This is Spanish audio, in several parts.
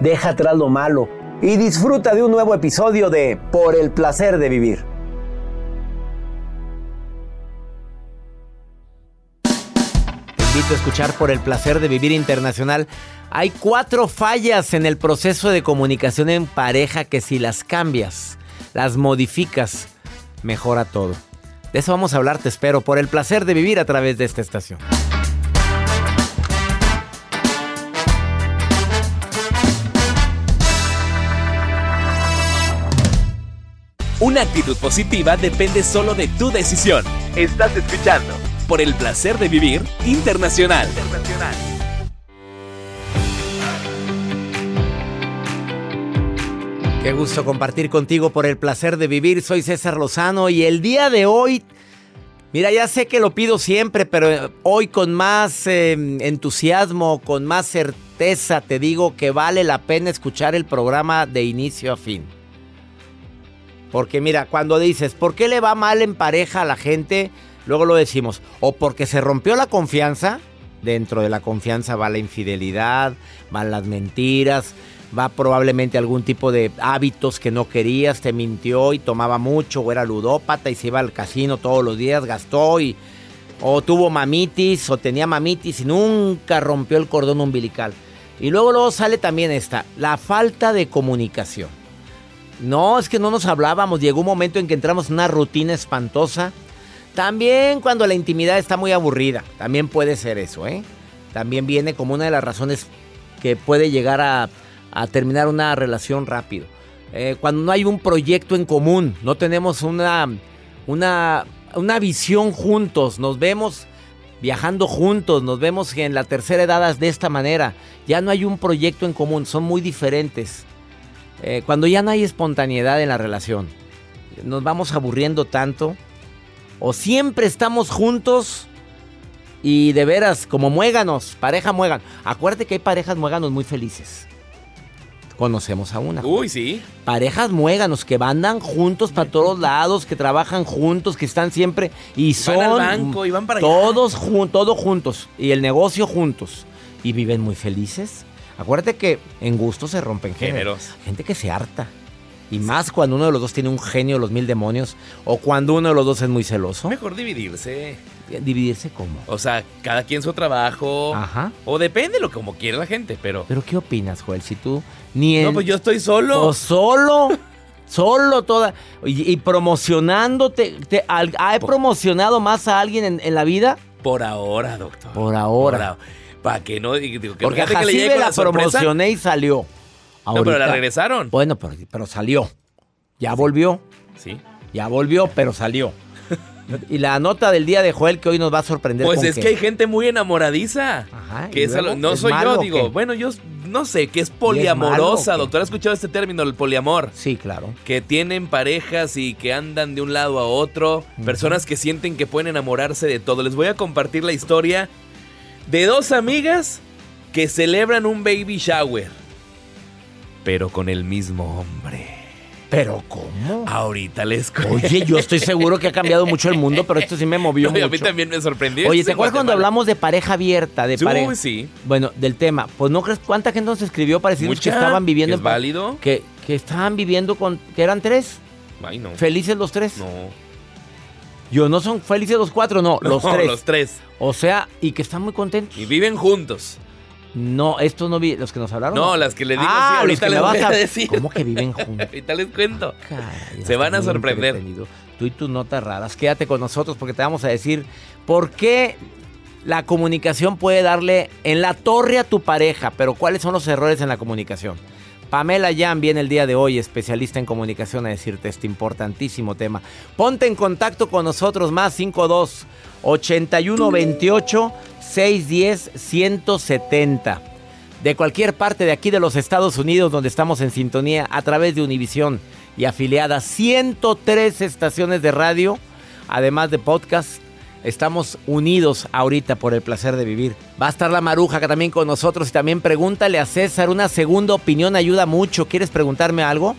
deja atrás lo malo y disfruta de un nuevo episodio de Por el placer de vivir. Te invito a escuchar Por el placer de vivir internacional. Hay cuatro fallas en el proceso de comunicación en pareja que si las cambias, las modificas, mejora todo. De eso vamos a hablar, te espero, por el placer de vivir a través de esta estación. Una actitud positiva depende solo de tu decisión. Estás escuchando por el placer de vivir internacional. Qué gusto compartir contigo por el placer de vivir. Soy César Lozano y el día de hoy, mira, ya sé que lo pido siempre, pero hoy con más eh, entusiasmo, con más certeza, te digo que vale la pena escuchar el programa de inicio a fin. Porque mira, cuando dices, ¿por qué le va mal en pareja a la gente? Luego lo decimos, o porque se rompió la confianza, dentro de la confianza va la infidelidad, van las mentiras, va probablemente algún tipo de hábitos que no querías, te mintió y tomaba mucho, o era ludópata y se iba al casino todos los días, gastó y... O tuvo mamitis, o tenía mamitis y nunca rompió el cordón umbilical. Y luego, luego sale también esta, la falta de comunicación. No, es que no nos hablábamos. Llegó un momento en que entramos en una rutina espantosa. También cuando la intimidad está muy aburrida. También puede ser eso, ¿eh? También viene como una de las razones que puede llegar a, terminar una relación rápido. Eh, cuando no hay un proyecto en común, no tenemos una, una, una visión juntos, nos vemos viajando juntos, nos vemos en la tercera edad de esta manera. Ya no hay un proyecto en común, son muy diferentes. Eh, cuando ya no hay espontaneidad en la relación, nos vamos aburriendo tanto, o siempre estamos juntos y de veras, como muéganos, pareja muégan. Acuérdate que hay parejas muéganos muy felices. Conocemos a una. Uy, sí. Parejas muéganos que andan juntos para todos lados, que trabajan juntos, que están siempre y son Van al banco y van para allá. todos jun- todos juntos y el negocio juntos y viven muy felices. Acuérdate que en gusto se rompen géneros. Géneros. Gente que se harta. Y más cuando uno de los dos tiene un genio de los mil demonios o cuando uno de los dos es muy celoso. Mejor dividirse. Dividirse cómo. O sea, cada quien su trabajo. Ajá. O depende lo como quiere la gente, pero. Pero ¿qué opinas, Joel? Si tú ni en... No, pues yo estoy solo. O solo, solo toda. Y, y promocionándote. te- al- ¿He promocionado más a alguien en, en la vida? Por ahora, doctor. Por ahora. Para que no. digo, que Porque que le la promocioné y salió. No, pero la regresaron. Bueno, pero, pero salió. Ya volvió. Sí. Ya volvió, pero salió. y la nota del día de Joel que hoy nos va a sorprender. Pues con es que hay gente muy enamoradiza. Ajá, Que ¿y es luego? no ¿Es soy yo, digo. qué? Bueno, yo no sé, que es poliamorosa, qué? doctor. ¿Ha escuchado este término, el poliamor? Sí, claro. Que tienen parejas y que andan de un lado a otro. Personas que sienten que pueden enamorarse de todo. Les voy a compartir la historia de dos amigas que celebran un baby shower. Pero con el mismo hombre. ¿Pero cómo? Ahorita les cuento. Oye, yo estoy seguro que ha cambiado mucho el mundo, pero esto sí me movió No, mucho. a mí también me sorprendió. Oye, ¿te acuerdas cuando hablamos de pareja abierta? De Sí, pareja. sí. Bueno, del tema. Pues no crees cuánta gente nos escribió para decirnos que estaban viviendo ¿es en pa- válido? Que, que estaban viviendo con. que eran tres. Ay, no. Felices los tres. No. Yo no son felices los cuatro, no, los No, tres. Los tres. O sea, y que están muy contentos. Y viven juntos. No, estos no vi, los que nos hablaron. No, las que les digo, ah, sí, ahorita les voy a a decir. ¿Cómo que viven juntos? Ahorita les cuento. Caray, Se van a sorprender. Tú y tus notas raras. Quédate con nosotros porque te vamos a decir por qué la comunicación puede darle en la torre a tu pareja, pero cuáles son los errores en la comunicación. Pamela Yan viene el día de hoy, especialista en comunicación, a decirte este importantísimo tema. Ponte en contacto con nosotros, más 52 81 28 610 170 de cualquier parte de aquí de los Estados Unidos donde estamos en sintonía a través de Univisión y afiliadas 103 estaciones de radio, además de podcast. Estamos unidos ahorita por el placer de vivir. Va a estar la maruja que también con nosotros y también pregúntale a César. Una segunda opinión ayuda mucho. ¿Quieres preguntarme algo?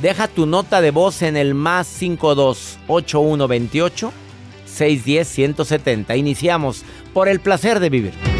Deja tu nota de voz en el más 52 8128 610 170. Iniciamos por el placer de vivir.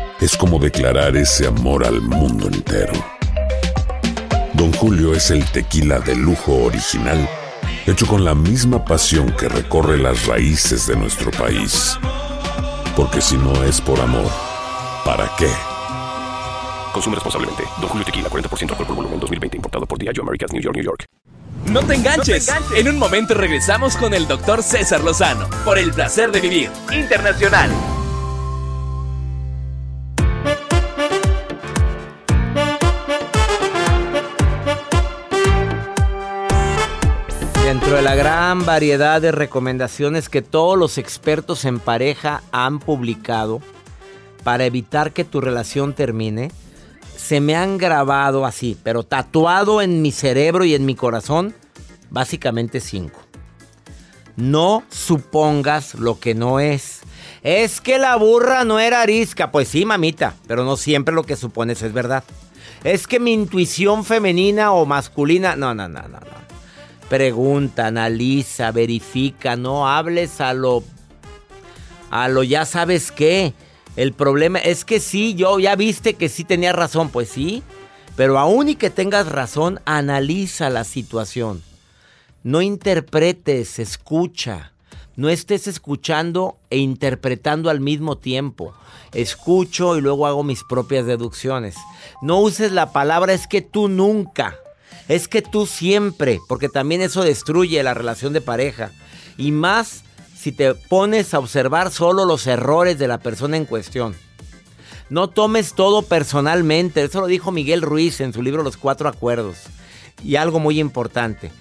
es como declarar ese amor al mundo entero. Don Julio es el tequila de lujo original, hecho con la misma pasión que recorre las raíces de nuestro país. Porque si no es por amor, ¿para qué? Consume responsablemente. Don Julio Tequila, 40% alcohol por volumen, 2020. Importado por Diageo Americas, New York, New York. No te enganches. En un momento regresamos con el doctor César Lozano por el placer de vivir internacional. Dentro de la gran variedad de recomendaciones que todos los expertos en pareja han publicado para evitar que tu relación termine, se me han grabado así, pero tatuado en mi cerebro y en mi corazón, básicamente cinco. No supongas lo que no es. Es que la burra no era arisca. Pues sí, mamita, pero no siempre lo que supones es verdad. Es que mi intuición femenina o masculina... No, no, no, no, no. Pregunta, analiza, verifica, no hables a lo... A lo ya sabes qué. El problema es que sí, yo ya viste que sí tenía razón, pues sí. Pero aún y que tengas razón, analiza la situación. No interpretes, escucha. No estés escuchando e interpretando al mismo tiempo. Escucho y luego hago mis propias deducciones. No uses la palabra es que tú nunca. Es que tú siempre, porque también eso destruye la relación de pareja. Y más si te pones a observar solo los errores de la persona en cuestión. No tomes todo personalmente. Eso lo dijo Miguel Ruiz en su libro Los Cuatro Acuerdos. Y algo muy importante.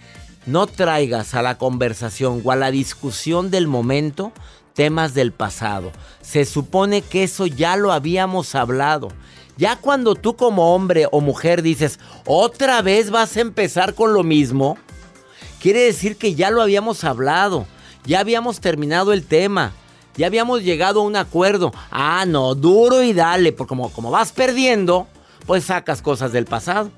No traigas a la conversación o a la discusión del momento temas del pasado. Se supone que eso ya lo habíamos hablado. Ya cuando tú como hombre o mujer dices, otra vez vas a empezar con lo mismo, quiere decir que ya lo habíamos hablado, ya habíamos terminado el tema, ya habíamos llegado a un acuerdo. Ah, no, duro y dale, porque como, como vas perdiendo, pues sacas cosas del pasado.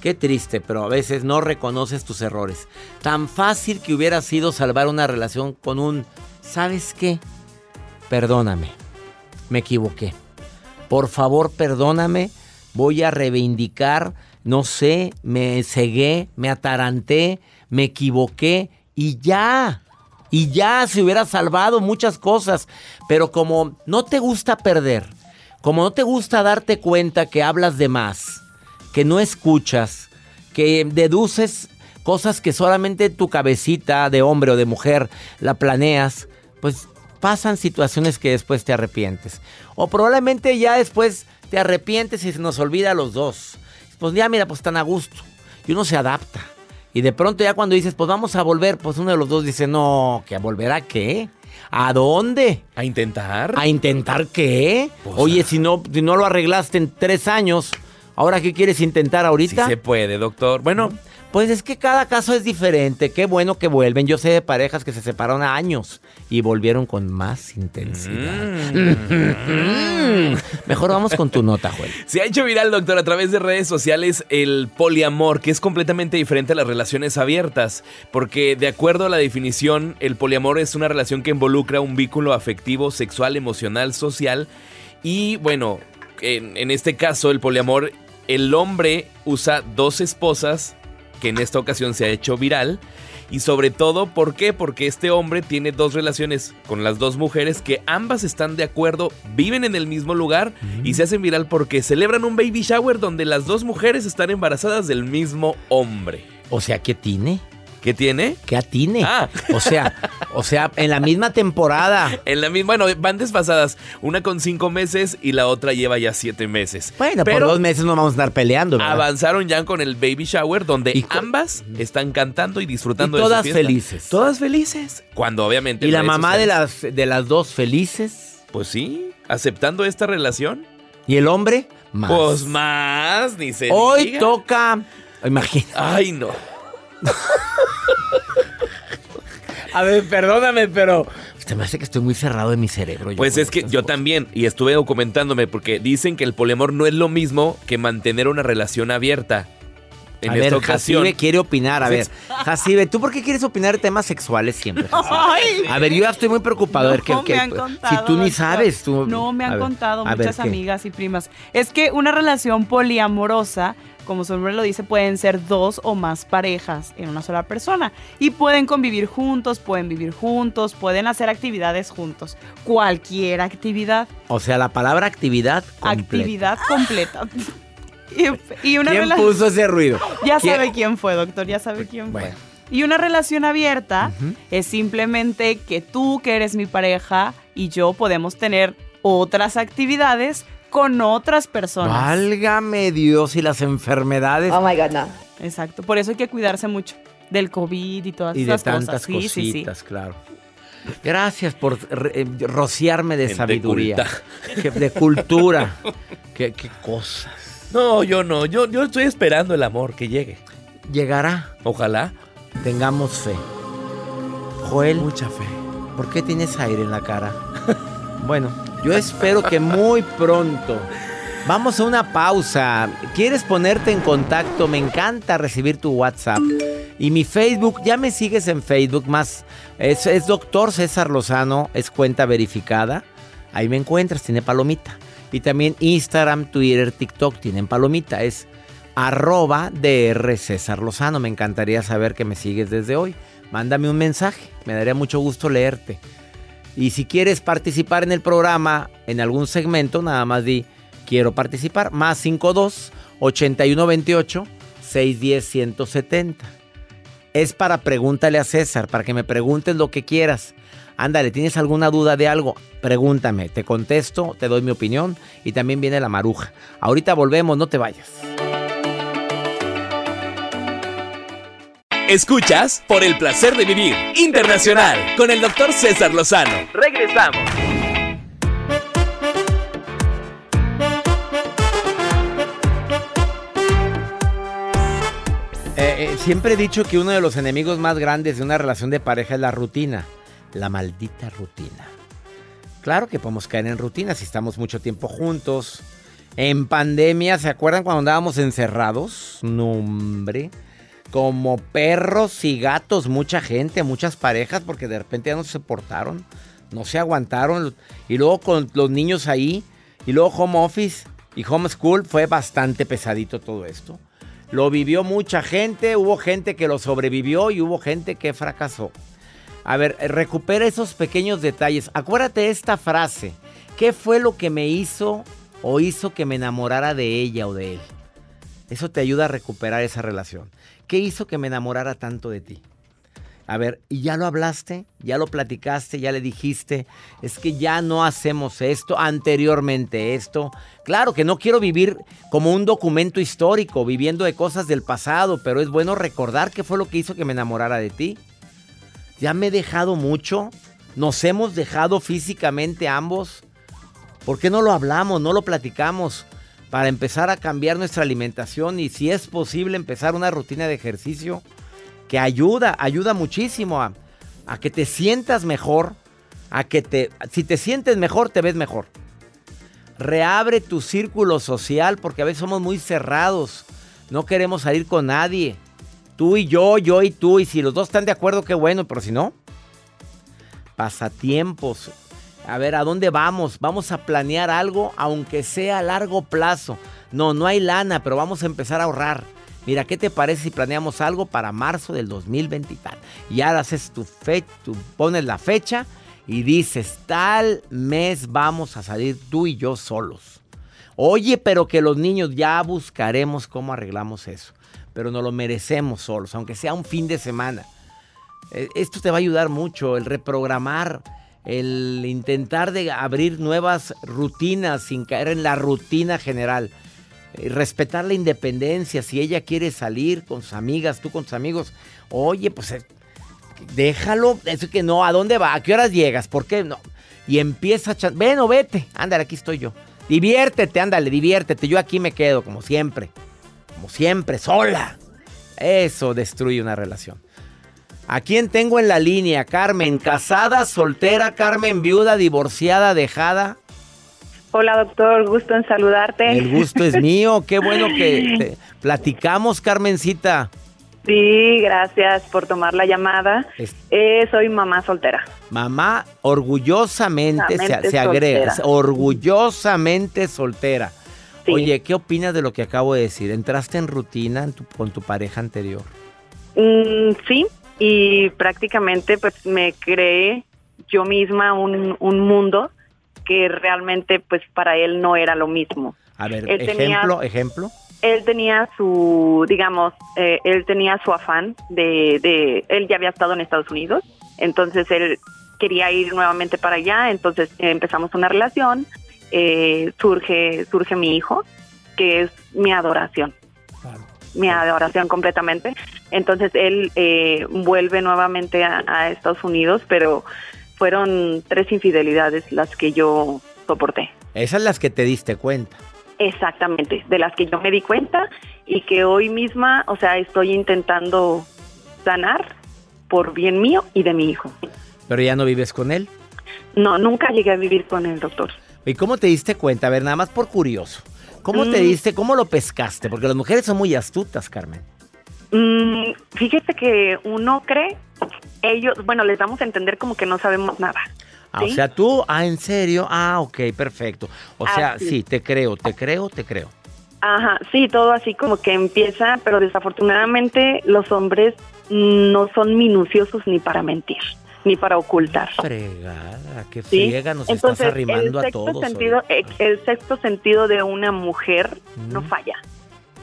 Qué triste, pero a veces no reconoces tus errores. Tan fácil que hubiera sido salvar una relación con un, ¿sabes qué? Perdóname, me equivoqué. Por favor, perdóname, voy a reivindicar no sé, me cegué, me ataranté, me equivoqué y ya. Y ya se hubiera salvado muchas cosas. Pero como no te gusta perder, como no te gusta darte cuenta que hablas de más, que no escuchas, que deduces cosas que solamente tu cabecita de hombre o de mujer la planeas, pues pasan situaciones que después te arrepientes. O probablemente ya después te arrepientes y se nos olvida a los dos. Pues ya mira, pues están a gusto. Y uno se adapta. Y de pronto ya cuando dices, pues vamos a volver, pues uno de los dos dice, no, ¿que a volver a qué? ¿A dónde? ¿A intentar? ¿A intentar qué? Pues, Oye, ah. si no, si no lo arreglaste en tres años, ¿ahora qué quieres intentar Sí ahorita? se puede, doctor. Bueno, Pues es que cada caso es diferente. Qué bueno que vuelven. Yo sé de parejas que se separaron a años y volvieron con más intensidad. Mm. Mejor vamos con tu nota, Joel. Se ha hecho viral, doctor, a través de redes sociales el poliamor, que es completamente diferente a las relaciones abiertas, porque de acuerdo a la definición, el poliamor es una relación que involucra un vínculo afectivo, sexual, emocional, social, y bueno, en, en este caso, el poliamor, el hombre usa dos esposas, que en esta ocasión se ha hecho viral, y sobre todo, ¿por qué? Porque este hombre tiene dos relaciones con las dos mujeres que ambas están de acuerdo, viven en el mismo lugar y se hacen viral porque celebran un baby shower donde las dos mujeres están embarazadas del mismo hombre. O sea, ¿qué tiene? ¿Qué tiene? ¿Qué atine? Ah. O sea, o sea, en la misma temporada. En la misma, bueno, van desfasadas, una con cinco meses y la otra lleva ya siete meses. Bueno, Pero por dos meses no vamos a estar peleando, ¿verdad? avanzaron ya con el baby shower donde Y ambas están cantando y disfrutando Y de su todas felices. Todas felices. Cuando obviamente Y la mamá de las, de las dos felices. Pues sí, aceptando esta relación. ¿Y el hombre? Más. Pues más, ni se Hoy diga. toca. Imagina. Ay, no. A ver, perdóname, pero. Se me hace que estoy muy cerrado en mi cerebro. yo Pues es que yo cosas. también, y estuve documentándome, porque dicen que el poliamor no es lo mismo que mantener una relación abierta. En a esta ver, ocasión. Jacibe quiere opinar. A ver. Jacibe, ¿tú por qué quieres opinar de temas sexuales siempre? Jacibe? A ver, yo ya estoy muy preocupado. a ver, ¿qué, No, qué- me han contado, si tú ni sabes, tú. No, me han ver, contado ver, muchas ¿qué? amigas y primas. Es que una relación poliamorosa, como su nombre lo dice, pueden ser dos o más parejas en una sola persona. Y pueden convivir juntos, pueden vivir juntos, pueden hacer actividades juntos. Cualquier actividad. O sea, la palabra actividad. completa. Actividad completa. y, y una ¿Quién puso ese ruido? Ya ¿Quién? sabe quién fue, doctor, ya sabe quién Bueno. fue. Y una relación abierta es simplemente que tú, que eres mi pareja, y yo podemos tener otras actividades con otras personas. Válgame Dios y las enfermedades. Oh my God, no. Exacto. Por eso hay que cuidarse mucho del COVID y todas y de esas tantas cosas. Sí, sí, sí. cositas, claro. Gracias por eh, rociarme de Gente sabiduría. culta. De cultura. qué, qué cosas. No, yo no. Yo, yo estoy esperando el amor que llegue. Llegará. Ojalá. Tengamos fe. Joel, Mucha fe. ¿por qué tienes aire en la cara? bueno, yo espero que muy pronto. Vamos a una pausa. ¿Quieres ponerte en contacto? Me encanta recibir tu WhatsApp. Y mi Facebook, ya me sigues en Facebook más. Es, es doctor César Lozano, es cuenta verificada. Ahí me encuentras, tiene palomita. Y también Instagram, Twitter, TikTok tienen palomita. Es arroba DR César Lozano. Me encantaría saber que me sigues desde hoy. Mándame un mensaje, me daría mucho gusto leerte. Y si quieres participar en el programa, en algún segmento, nada más di, quiero participar, más 52 8128 610 170. Es para pregúntale a César, para que me preguntes lo que quieras. Ándale, ¿tienes alguna duda de algo? Pregúntame, te contesto, te doy mi opinión y también viene la maruja. Ahorita volvemos, no te vayas. Escuchas por el placer de vivir internacional con el doctor César Lozano. Regresamos. Eh, eh, siempre he dicho que uno de los enemigos más grandes de una relación de pareja es la rutina. La maldita rutina. Claro que podemos caer en rutina si estamos mucho tiempo juntos. En pandemia, ¿se acuerdan cuando andábamos encerrados? No, hombre. Como perros y gatos, mucha gente, muchas parejas, porque de repente ya no se soportaron, no se aguantaron. Y luego con los niños ahí, y luego home office y homeschool, fue bastante pesadito todo esto. Lo vivió mucha gente, hubo gente que lo sobrevivió y hubo gente que fracasó. A ver, recupera esos pequeños detalles. Acuérdate esta frase. ¿Qué fue lo que me hizo o hizo que me enamorara de ella o de él? Eso te ayuda a recuperar esa relación. ¿Qué hizo que me enamorara tanto de ti? A ver, ¿y ya lo hablaste? ¿Ya lo platicaste? ¿Ya le dijiste? Es que ya no hacemos esto, anteriormente esto. Claro que no quiero vivir como un documento histórico, viviendo de cosas del pasado, pero es bueno recordar qué fue lo que hizo que me enamorara de ti. ¿Ya me he dejado mucho? ¿Nos hemos dejado físicamente ambos? ¿Por qué no lo hablamos, no lo platicamos? Para empezar a cambiar nuestra alimentación y si es posible empezar una rutina de ejercicio que ayuda, ayuda muchísimo a, que te sientas mejor, a que te, si te sientes mejor, te ves mejor. Reabre tu círculo social porque a veces somos muy cerrados, no queremos salir con nadie. Tú y yo, yo y tú, y si los dos están de acuerdo, qué bueno, pero si no, pasatiempos. A ver, ¿a dónde vamos? Vamos a planear algo, aunque sea a largo plazo. No, no hay lana, pero vamos a empezar a ahorrar. Mira, ¿qué te parece si planeamos algo para marzo del 2020 y ahora haces tu fe, tú pones la fecha y dices, tal mes vamos a salir tú y yo solos. Oye, pero que los niños ya buscaremos cómo arreglamos eso. Pero no lo merecemos solos, aunque sea un fin de semana. Eh, esto te va a ayudar mucho, el reprogramar, el intentar de abrir nuevas rutinas sin caer en la rutina general. Eh, respetar la independencia. Si ella quiere salir con sus amigas, tú con tus amigos, oye, pues eh, déjalo. Eso que no, ¿a dónde va? ¿A qué horas llegas? ¿Por qué no? Y empieza a... Ven o vete. Ándale, aquí estoy yo. Diviértete, ándale, diviértete. Yo aquí me quedo, como siempre. Como siempre, sola. Eso destruye una relación. ¿A quién tengo en la línea? Carmen, casada, soltera, Carmen, viuda, divorciada, dejada. Hola doctor, gusto en saludarte. El gusto es mío, qué bueno que platicamos, Carmencita. Sí, gracias por tomar la llamada. Eh, soy mamá soltera. Mamá orgullosamente se, agrega, orgullosamente soltera. Oye, ¿qué opinas de lo que acabo de decir? ¿Entraste en rutina con tu pareja anterior? Mm, sí, y prácticamente pues me creé yo misma un, un mundo que realmente pues para él no era lo mismo. A ver, ejemplo, ejemplo. Él tenía su, digamos, eh, él tenía su afán de, de, él ya había estado en Estados Unidos, entonces él quería ir nuevamente para allá, entonces empezamos una relación, eh, surge, surge mi hijo, que es mi adoración. Mi adoración completamente. Entonces él eh, vuelve nuevamente a Estados Unidos, pero fueron tres infidelidades las que yo soporté. Esas las que te diste cuenta. Exactamente, de las que yo me di cuenta y que hoy misma, o sea, estoy intentando sanar por bien mío y de mi hijo. ¿Pero ya no vives con él? No, nunca llegué a vivir con él, doctor. ¿Y cómo te diste cuenta? A ver, nada más por curioso. ¿Cómo te mm. diste, cómo lo pescaste? Porque las mujeres son muy astutas, Carmen. Mm, fíjese que uno cree, ellos, bueno, les damos a entender como que no sabemos nada. Ah, o sea, tú, ah, ¿en serio? Ah, ok, perfecto. O sea, sí, te creo, te creo, te creo. Ajá, sí, todo así como que empieza, pero desafortunadamente los hombres no son minuciosos ni para mentir, ni para ocultar. Fregada, qué friega nos estás arrimando a todos. Sentido, el sexto sentido de una mujer no falla.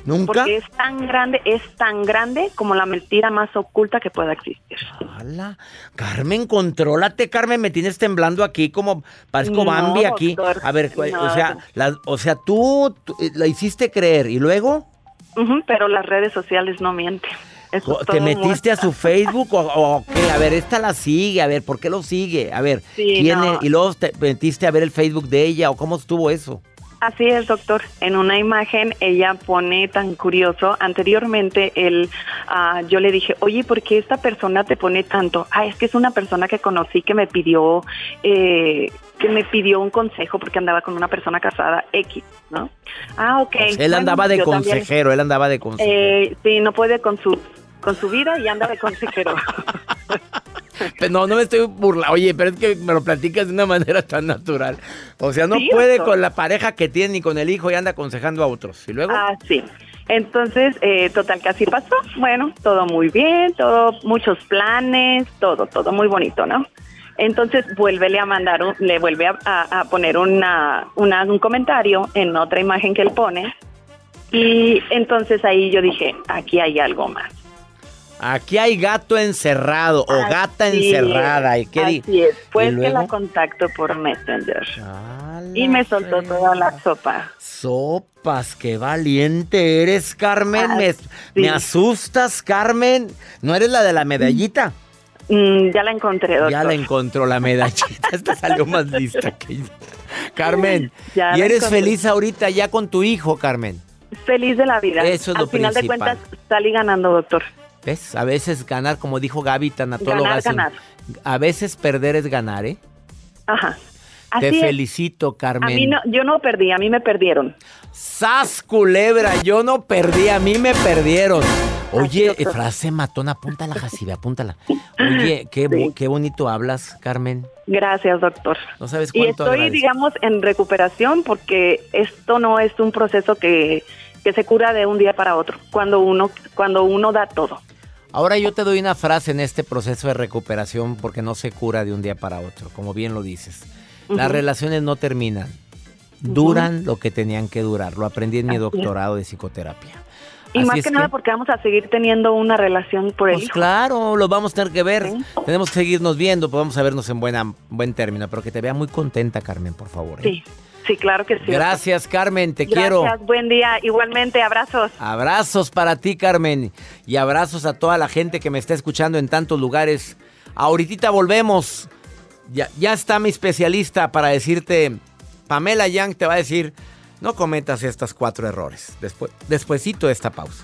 ¿Nunca? Porque es tan grande, es tan grande como la mentira más oculta que pueda existir. ¡Hala! Carmen, contrólate, Carmen, me tienes temblando aquí como parezco Bambi aquí. A ver, o sea, o sea, tú, eh, la hiciste creer y luego? pero las redes sociales no mienten. ¿Te metiste a su Facebook o, qué? A ver, esta la sigue, a ver, ¿por qué lo sigue? A ver, ¿quién Y luego te metiste a ver el Facebook de ella o cómo estuvo eso. Así es, doctor. En una imagen ella pone tan curioso. Anteriormente él, ah, yo le dije, oye, ¿por qué esta persona te pone tanto? Ah, es que es una persona que conocí que me pidió, eh, que me pidió un consejo porque andaba con una persona casada X, ¿no? Ah, ok. él andaba de consejero, él andaba de consejero. Eh, sí, no puede con su con su vida y anda de consejero. No, no me estoy burlando. Oye, pero es que me lo platicas de una manera tan natural. O sea, no puede con la pareja que tiene ni con el hijo y anda aconsejando a otros. ¿Y luego? Ah, sí. Entonces, eh, total que así pasó. Bueno, todo muy bien, todo, muchos planes, todo, todo muy bonito, ¿no? Entonces, vuélvele a mandar, un- le vuelve a, a- a poner una, una- un comentario en otra imagen que él pone. Y entonces ahí yo dije, aquí hay algo más. Aquí hay gato encerrado o gata encerrada. ¿Y qué Así es, ¿Y pues que la contacto por Messenger. y me soltó toda la sopa. Sopas, qué valiente eres, Carmen. Ah, me, sí. me asustas, Carmen. ¿No eres la de la medallita? Mm, ya la encontré, doctor. Ya la encontró la medallita. Esta salió más lista que yo. Carmen, Ya ¿y eres encontré. feliz ahorita ya con tu hijo, Carmen? Feliz de la vida. Eso es Al lo final principal. de cuentas, salí ganando, doctor. ¿Ves? A veces ganar, como dijo Gaby, tanatóloga. Ganar, ganar. A veces perder es ganar, ¿eh? Ajá. Te es. felicito, Carmen. A mí no, yo no perdí, a mí me perdieron. ¡Sas, culebra! Yo no perdí, a mí me perdieron. Oye, frase matona, apúntala, Jacibe, apúntala. Oye, qué, qué bonito hablas, Carmen. Gracias, doctor. No sabes Y cuánto estoy, agradezco. digamos, en recuperación porque esto no es un proceso que, que se cura de un día para otro, cuando uno, cuando uno da todo. Ahora yo te doy una frase en este proceso de recuperación porque no se cura de un día para otro, como bien lo dices. Las relaciones no terminan, duran lo que tenían que durar. Lo aprendí en mi Así es. doctorado de psicoterapia. Y Así más que, nada porque vamos a seguir teniendo una relación por el Pues hijo. claro, lo vamos a tener que ver. Tenemos que seguirnos viendo, pues vamos a vernos en buena, buen término, pero que te vea muy contenta, Carmen, por favor. ¿eh? Sí, sí, claro que sí. Gracias, Carmen, te Gracias, quiero. buen día. Igualmente, abrazos. Abrazos para ti, Carmen, y abrazos a toda la gente que me está escuchando en tantos lugares. Ahorita volvemos. Ya, ya está mi especialista para decirte, Pamela Young te va a decir, no cometas estos cuatro errores. Después, despuesito de esta pausa.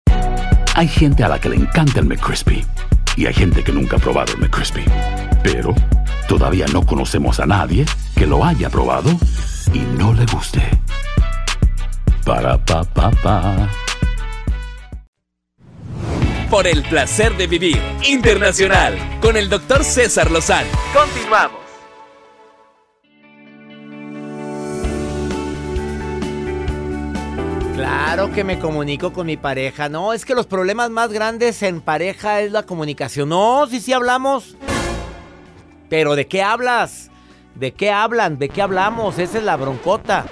Hay gente a la que le encanta el McCrispy y hay gente que nunca ha probado el McCrispy. Pero todavía no conocemos a nadie que lo haya probado y no le guste. Para pa pa pa. Por el placer de vivir internacional con el doctor César Lozano. Continuamos. Claro que me comunico con mi pareja. No, es que los problemas más grandes en pareja es la comunicación. No, sí, sí hablamos. Pero ¿de qué hablas? ¿De qué hablan? ¿De qué hablamos? Esa es la broncota.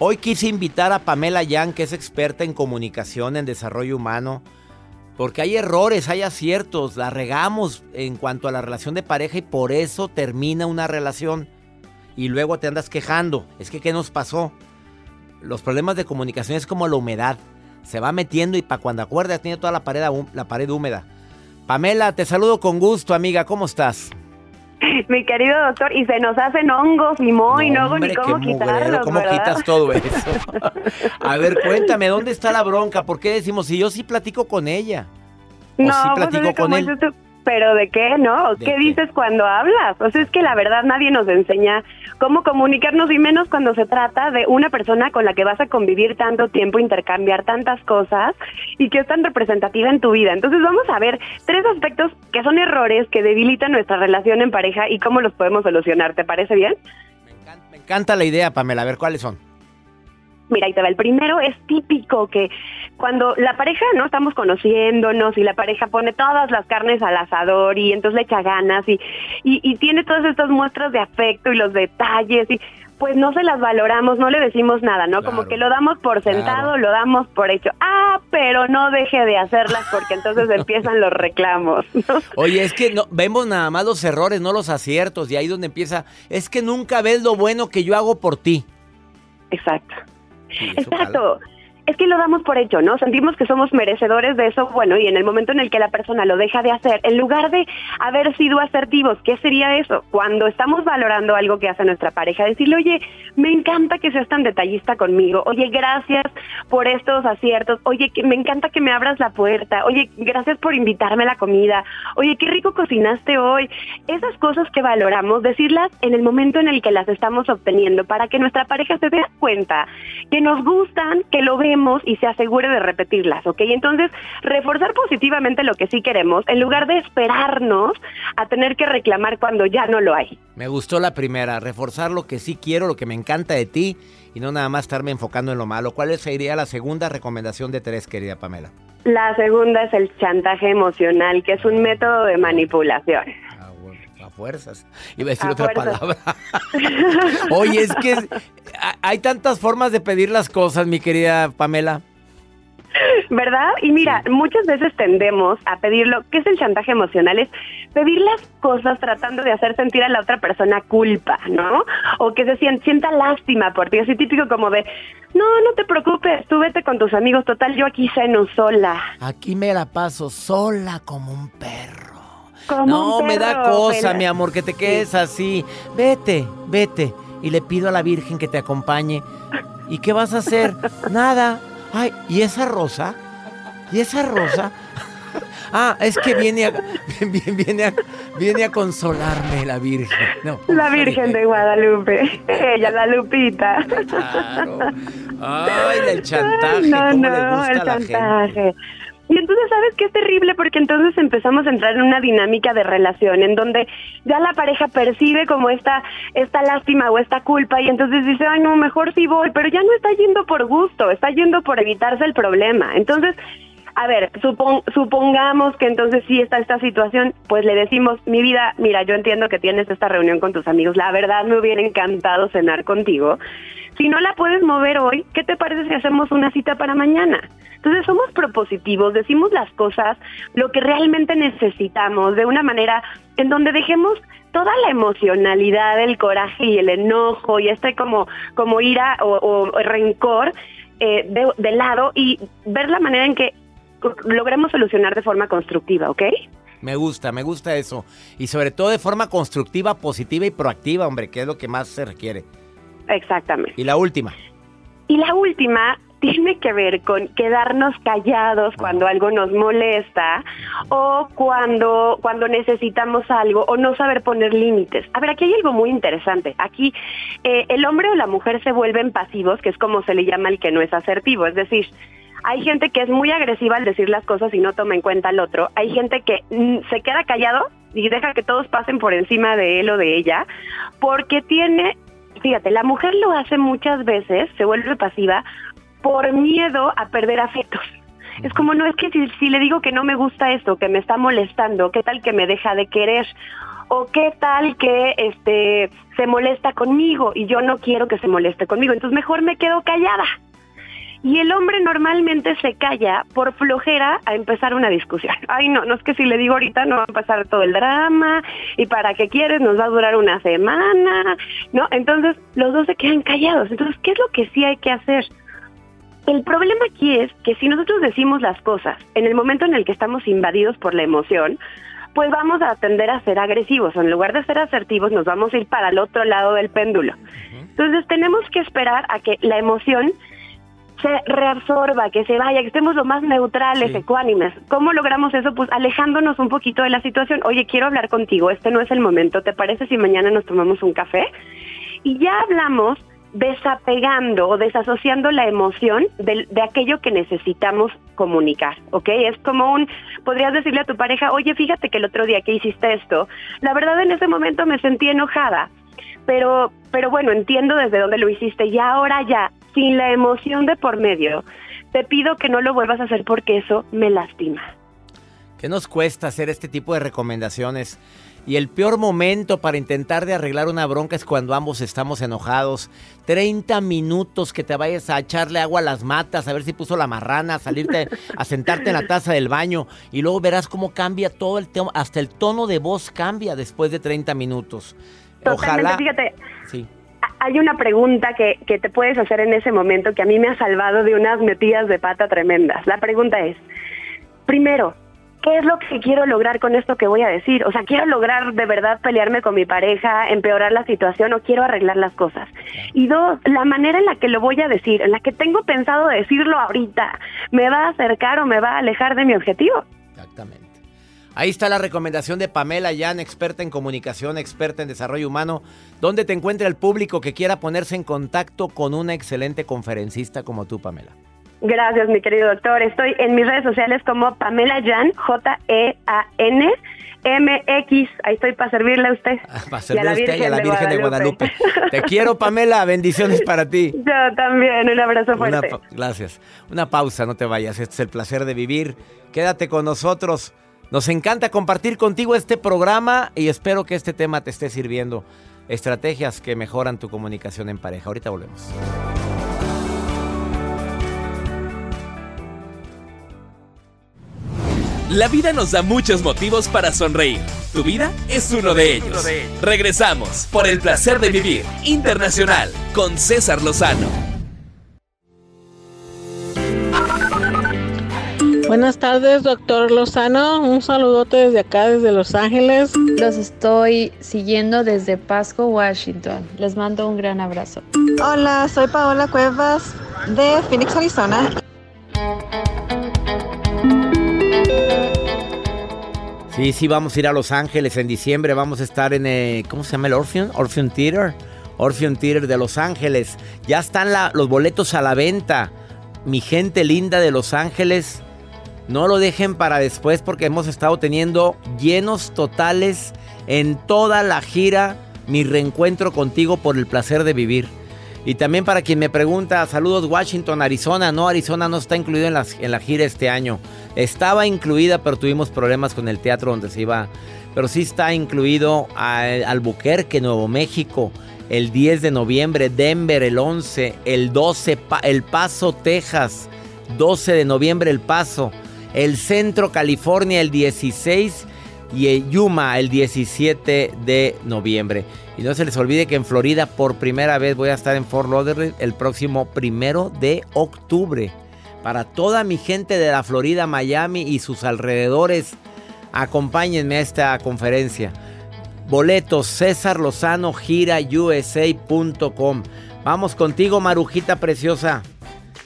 Hoy quise invitar a Pamela Yang, que es experta en comunicación, en desarrollo humano. Porque hay errores, hay aciertos, la regamos en cuanto a la relación de pareja y por eso termina una relación. Y luego te andas quejando. Es que, ¿qué nos pasó? Los problemas de comunicación es como la humedad. Se va metiendo y para cuando acuerdas tiene toda la pared, la pared húmeda. Pamela, te saludo con gusto, amiga. ¿Cómo estás? Mi querido doctor, y se nos hacen hongos y mo y no hago ni Hombre, cómo qué mugrero, quitarlos, ¿Cómo ¿verdad? quitas todo eso? A ver, cuéntame, ¿dónde está la bronca? ¿Por qué decimos si yo sí platico con ella? ¿O No, sí pues, platico es con él? tú, pero ¿de qué, no? ¿De ¿Qué, qué? dices cuando hablas? O sea, es que la verdad nadie nos enseña cómo comunicarnos y menos cuando se trata de una persona con la que vas a convivir tanto tiempo, intercambiar tantas cosas y que es tan representativa en tu vida. Entonces vamos a ver tres aspectos que son errores que debilitan nuestra relación en pareja y cómo los podemos solucionar. ¿Te parece bien? Me encanta la idea, Pamela. A ver, ¿cuáles son? Mira, ahí te va. El primero es típico que cuando la pareja no estamos conociéndonos y la pareja pone todas las carnes al asador y entonces le echa ganas y, y, y tiene todas estas muestras de afecto y los detalles y pues no se las valoramos, no le decimos nada, ¿no? Como que lo damos por sentado, lo damos por hecho. Ah, pero no deje de hacerlas porque entonces empiezan los reclamos. ¿no? Oye, es que no, vemos nada más los errores, no los aciertos, y ahí donde empieza, es que nunca ves lo bueno que yo hago por ti. Exacto. Exacto. Es que lo damos por hecho, ¿no? Sentimos que somos merecedores de eso, bueno, y en el momento en el que la persona lo deja de hacer, en lugar de haber sido asertivos, ¿qué sería eso? Cuando estamos valorando algo que hace nuestra pareja, decirle, oye, me encanta que seas tan detallista conmigo, oye, gracias por estos aciertos, oye, que me encanta que me abras la puerta, oye, gracias por invitarme a la comida, oye, qué rico cocinaste hoy. Esas cosas que valoramos, decirlas en el momento en el que las estamos obteniendo, para que nuestra pareja se dé cuenta que nos gustan, que lo vemos y se asegure de repetirlas, ¿ok? Entonces, reforzar positivamente lo que sí queremos en lugar de esperarnos a tener que reclamar cuando ya no lo hay. Me gustó la primera, reforzar lo que sí quiero, lo que me encanta de ti y no nada más estarme enfocando en lo malo. ¿Cuál sería la segunda recomendación de tres, querida Pamela? La segunda es el chantaje emocional, que es un método de manipulación. Fuerzas. Iba a decir otra palabra. Oye, es que hay tantas formas de pedir las cosas, mi querida Pamela. ¿Verdad? Y mira, muchas veces tendemos a pedirlo, ¿qué es el chantaje emocional? Es pedir las cosas tratando de hacer sentir a la otra persona culpa, ¿no? O que se sienta lástima por ti, así típico como de, no, no te preocupes, tú vete con tus amigos, total, yo aquí ceno sola. Aquí me la paso sola como un perro. Como no, un me da cosa, mi amor, que te quedes así. Vete, vete. Y le pido a la Virgen que te acompañe. ¿Y qué vas a hacer? Nada. Ay, ¿y esa rosa? ¿Y esa rosa? Ah, es que viene a, viene, viene a, viene a consolarme la Virgen. No, La Virgen de Guadalupe, ella, la Lupita. Claro. Ay, el chantaje, No, cómo le no, gusta el a la gente. Y entonces, ¿sabes qué es terrible? Porque entonces empezamos a entrar en una dinámica de relación en donde ya la pareja percibe como esta, esta lástima o esta culpa y entonces dice, ay, no, mejor sí voy, pero ya no está yendo por gusto, está yendo por evitarse el problema. Entonces, a ver, supon- supongamos que entonces sí está esta situación, pues le decimos, mi vida, mira, yo entiendo que tienes esta reunión con tus amigos, la verdad me hubiera encantado cenar contigo. Si no la puedes mover hoy, ¿qué te parece si hacemos una cita para mañana? Entonces somos propositivos, decimos las cosas, lo que realmente necesitamos, de una manera en donde dejemos toda la emocionalidad, el coraje y el enojo y este como, como ira o, rencor eh, de lado y ver la manera en que logremos solucionar de forma constructiva, ¿ok? Me gusta, me gusta eso. Y sobre todo de forma constructiva, positiva y proactiva, hombre, que es lo que más se requiere. Exactamente. Y la última. Y la última tiene que ver con quedarnos callados cuando algo nos molesta o cuando, cuando necesitamos algo o no saber poner límites. A ver, aquí hay algo muy interesante. Aquí eh, el hombre o la mujer se vuelven pasivos, que es como se le llama el que no es asertivo. Es decir, hay gente que es muy agresiva al decir las cosas y no toma en cuenta al otro. Hay gente que mm, se queda callado y deja que todos pasen por encima de él o de ella porque tiene fíjate, la mujer lo hace muchas veces, se vuelve pasiva por miedo a perder afectos. Es como, no, es que si, si le digo que no me gusta esto, que me está molestando, ¿qué tal que me deja de querer? O qué tal que este se molesta conmigo y yo no quiero que se moleste conmigo, entonces mejor me quedo callada. Y el hombre normalmente se calla por flojera a empezar una discusión. Ay, no, no es que si le digo ahorita no va a pasar todo el drama y para qué quieres nos va a durar una semana, ¿no? Entonces los dos se quedan callados. Entonces, ¿qué es lo que sí hay que hacer? El problema aquí es que si nosotros decimos las cosas en el momento en el que estamos invadidos por la emoción, pues vamos a tender a ser agresivos. En lugar de ser asertivos, nos vamos a ir para el otro lado del péndulo. Entonces tenemos que esperar a que la emoción se reabsorba, que se vaya, que estemos lo más neutrales, ecuánimes. ¿Cómo logramos eso? Pues alejándonos un poquito de la situación. Oye, quiero hablar contigo, este no es el momento. ¿Te parece si mañana nos tomamos un café? Y ya hablamos desapegando o desasociando la emoción de, de aquello que necesitamos comunicar, ¿ok? Es como un, podrías decirle a tu pareja, oye, fíjate que el otro día que hiciste esto, la verdad en ese momento me sentí enojada, pero, pero bueno, entiendo desde dónde lo hiciste y ahora ya, sin la emoción de por medio, te pido que no lo vuelvas a hacer porque eso me lastima. ¿Qué nos cuesta hacer este tipo de recomendaciones? Y el peor momento para intentar de arreglar una bronca es cuando ambos estamos enojados. 30 minutos que te vayas a echarle agua a las matas, a ver si puso la marrana, a salirte a sentarte en la taza del baño y luego verás cómo cambia todo el tema, hasta el tono de voz cambia después de 30 minutos. Totalmente, Ojalá. fíjate, Sí. Hay una pregunta que, que te puedes hacer en ese momento que a mí me ha salvado de unas metidas de pata tremendas. La pregunta es, primero, ¿qué es lo que quiero lograr con esto que voy a decir? O sea, ¿quiero lograr de verdad pelearme con mi pareja, empeorar la situación o quiero arreglar las cosas? Y dos, la manera en la que lo voy a decir, en la que tengo pensado decirlo ahorita, ¿me va a acercar o me va a alejar de mi objetivo? Ahí está la recomendación de Pamela Yan, experta en comunicación, experta en desarrollo humano, donde te encuentra el público que quiera ponerse en contacto con una excelente conferencista como tú, Pamela. Gracias, mi querido doctor. Estoy en mis redes sociales como Pamela Jan, J-E-A-N. MX, ahí estoy para servirle a usted. Para Y a la servirle a usted y a la Virgen de Guadalupe. Guadalupe. Te quiero, Pamela. Bendiciones para ti. Yo también, un abrazo Una fuerte. pa- gracias. Una pausa, no te vayas. Este es el placer de vivir. Quédate con nosotros. Nos encanta compartir contigo este programa y espero que este tema te esté sirviendo. Estrategias que mejoran tu comunicación en pareja. Ahorita volvemos. La vida nos da muchos motivos para sonreír. Tu vida es uno de ellos. Regresamos por el placer de vivir internacional con César Lozano. Buenas tardes, doctor Lozano. Un saludote desde acá, desde Los Ángeles. Los estoy siguiendo desde Pasco, Washington. Les mando un gran abrazo. Hola, soy Paola Cuevas de Phoenix, Arizona. Sí, sí, vamos a ir a Los Ángeles en diciembre. Vamos a estar en, eh, ¿cómo se llama el Orpheum? Orpheum Theater. Orpheum Theater de Los Ángeles. Ya están la- los boletos a la venta. Mi gente linda de Los Ángeles, no lo dejen para después porque hemos estado teniendo llenos totales en toda la gira. Mi reencuentro contigo por el placer de vivir. Y también para quien me pregunta, saludos Washington, Arizona. No, Arizona no está incluido en, las- en la gira este año. Estaba incluida, pero tuvimos problemas con el teatro donde se iba. Pero sí está incluido a Albuquerque, Nuevo México, el 10 de noviembre, Denver el 11, el 12, Pa- El Paso, Texas, 12 de noviembre, El Paso, el Centro, California, el 16 y el Yuma el 17 de noviembre. Y no se les olvide que en Florida por primera vez voy a estar en Fort Lauderdale el próximo primero de octubre. Para toda mi gente de la Florida, Miami y sus alrededores, acompáñenme a esta conferencia. Boletos César Lozano Gira USA.com. Vamos contigo, Marujita preciosa.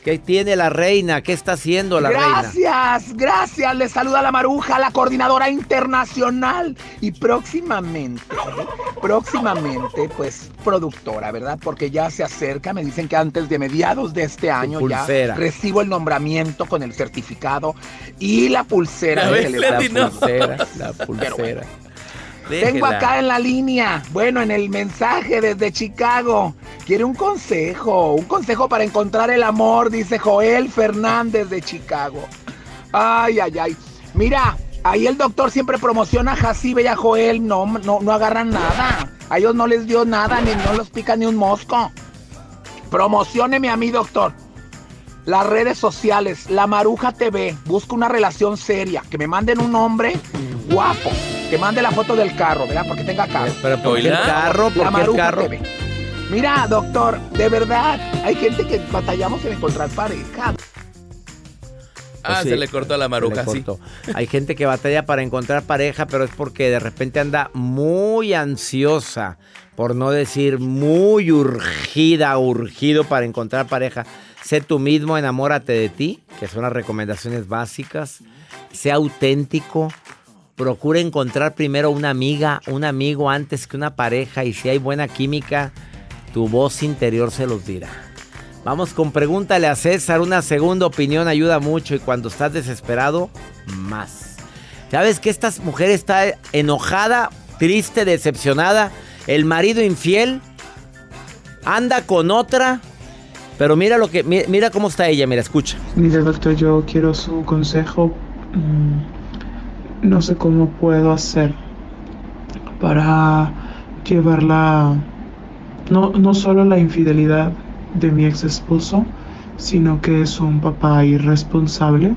¿Qué tiene la reina? ¿Qué está haciendo la reina? Gracias, gracias. Les saluda la Maruja, la coordinadora internacional. Y próximamente, próximamente, pues productora, ¿verdad? Porque ya se acerca, me dicen que antes de mediados de este año ya recibo el nombramiento con el certificado y la pulsera. Ya de le- la pulsera, la pulsera. Déjela. acá en la línea, bueno, en el mensaje desde Chicago. Quiere un consejo, un consejo para encontrar el amor, dice Joel Fernández de Chicago. Ay, ay, ay. Mira, ahí el doctor siempre promociona a Jacibe y a Joel, no, no, no agarran nada. A ellos no les dio nada, ni no los pica ni un mosco. Promocióneme a mí, doctor. Las redes sociales, La Maruja TV, busca una relación seria, que me manden un hombre guapo, que mande la foto del carro, ¿verdad? Porque tenga carro. Pero ¿por qué el carro? ¿Por qué La el carro? TV. Mira, doctor, de verdad, hay gente que batallamos en encontrar pareja. Ah, Pues sí, se le cortó a la maruja, sí. Hay gente que batalla para encontrar pareja, pero es porque de repente anda muy ansiosa, por no decir muy urgida, urgido para encontrar pareja. Sé tú mismo, enamórate de ti, que son las recomendaciones básicas. Sé auténtico. Procura encontrar primero una amiga, un amigo antes que una pareja y si hay buena química, tu voz interior se los dirá. Vamos con pregúntale a César. Una segunda opinión ayuda mucho y cuando estás desesperado, más. ¿Sabes que esta mujer está enojada, triste, decepcionada? El marido infiel anda con otra. Pero mira lo que mi- mira cómo está ella, mira, escucha. Mire, doctor, yo quiero su consejo. Mm, No sé cómo puedo hacer para llevarla, no, no solo la infidelidad de mi ex esposo, sino que es un papá irresponsable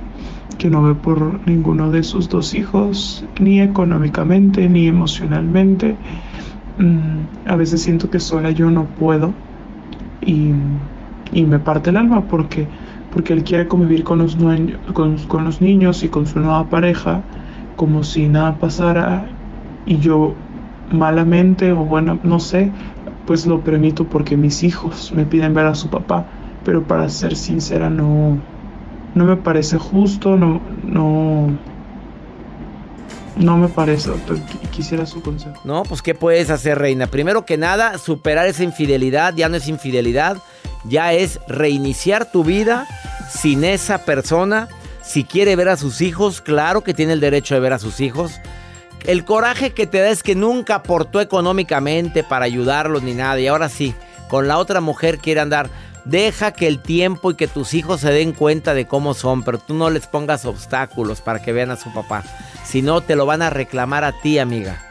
que no ve por ninguno de sus dos hijos, ni económicamente, ni emocionalmente. Mm, a veces siento que sola yo no puedo y, y me parte el alma porque, porque él quiere convivir con los, con los niños y con su nueva pareja como si nada pasara y yo malamente o bueno, no sé, pues lo permito porque mis hijos me piden ver a su papá, pero para ser sincera no, no me parece justo, no, no, no me parece, doctor, Qu- quisiera su consejo. No, pues ¿qué puedes hacer, reina? Primero que nada, superar esa infidelidad, ya no es infidelidad, ya es reiniciar tu vida sin esa persona. Si quiere ver a sus hijos, claro que tiene el derecho de ver a sus hijos. El coraje que te da es que nunca aportó económicamente para ayudarlos ni nada. Y ahora sí, con la otra mujer quiere andar. Deja que el tiempo y que tus hijos se den cuenta de cómo son, pero tú no les pongas obstáculos para que vean a su papá. Si no, te lo van a reclamar a ti, amiga.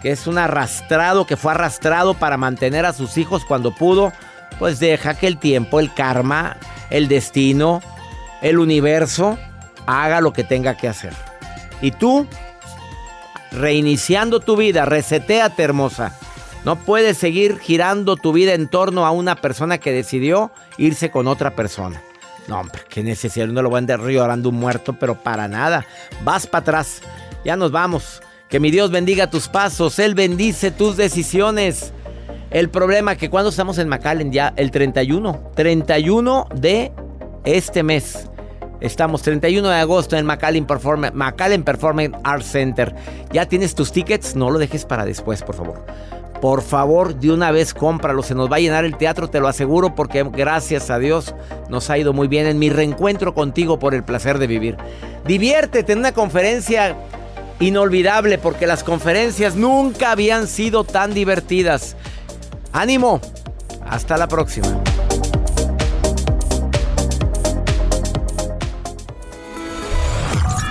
Que es un arrastrado, que fue arrastrado para mantener a sus hijos cuando pudo. Pues deja que el tiempo, el karma, el destino, el universo haga lo que tenga que hacer. Y tú, reiniciando tu vida, reseteate, hermosa. No puedes seguir girando tu vida en torno a una persona que decidió irse con otra persona. No, hombre, qué necesidad. No lo voy a andar llorando un muerto, pero para nada. Vas para atrás. Ya nos vamos. Que mi Dios bendiga tus pasos. Él bendice tus decisiones. El problema que cuando estamos en McAllen ya el 31, 31 de este mes. Estamos 31 de agosto en McAllen, Perform- McAllen Performing Arts Center. ¿Ya tienes tus tickets? No lo dejes para después, por favor. Por favor, de una vez cómpralo. Se nos va a llenar el teatro, te lo aseguro, porque gracias a Dios nos ha ido muy bien en mi reencuentro contigo por el placer de vivir. Diviértete en una conferencia inolvidable, porque las conferencias nunca habían sido tan divertidas. ¡Ánimo! Hasta la próxima.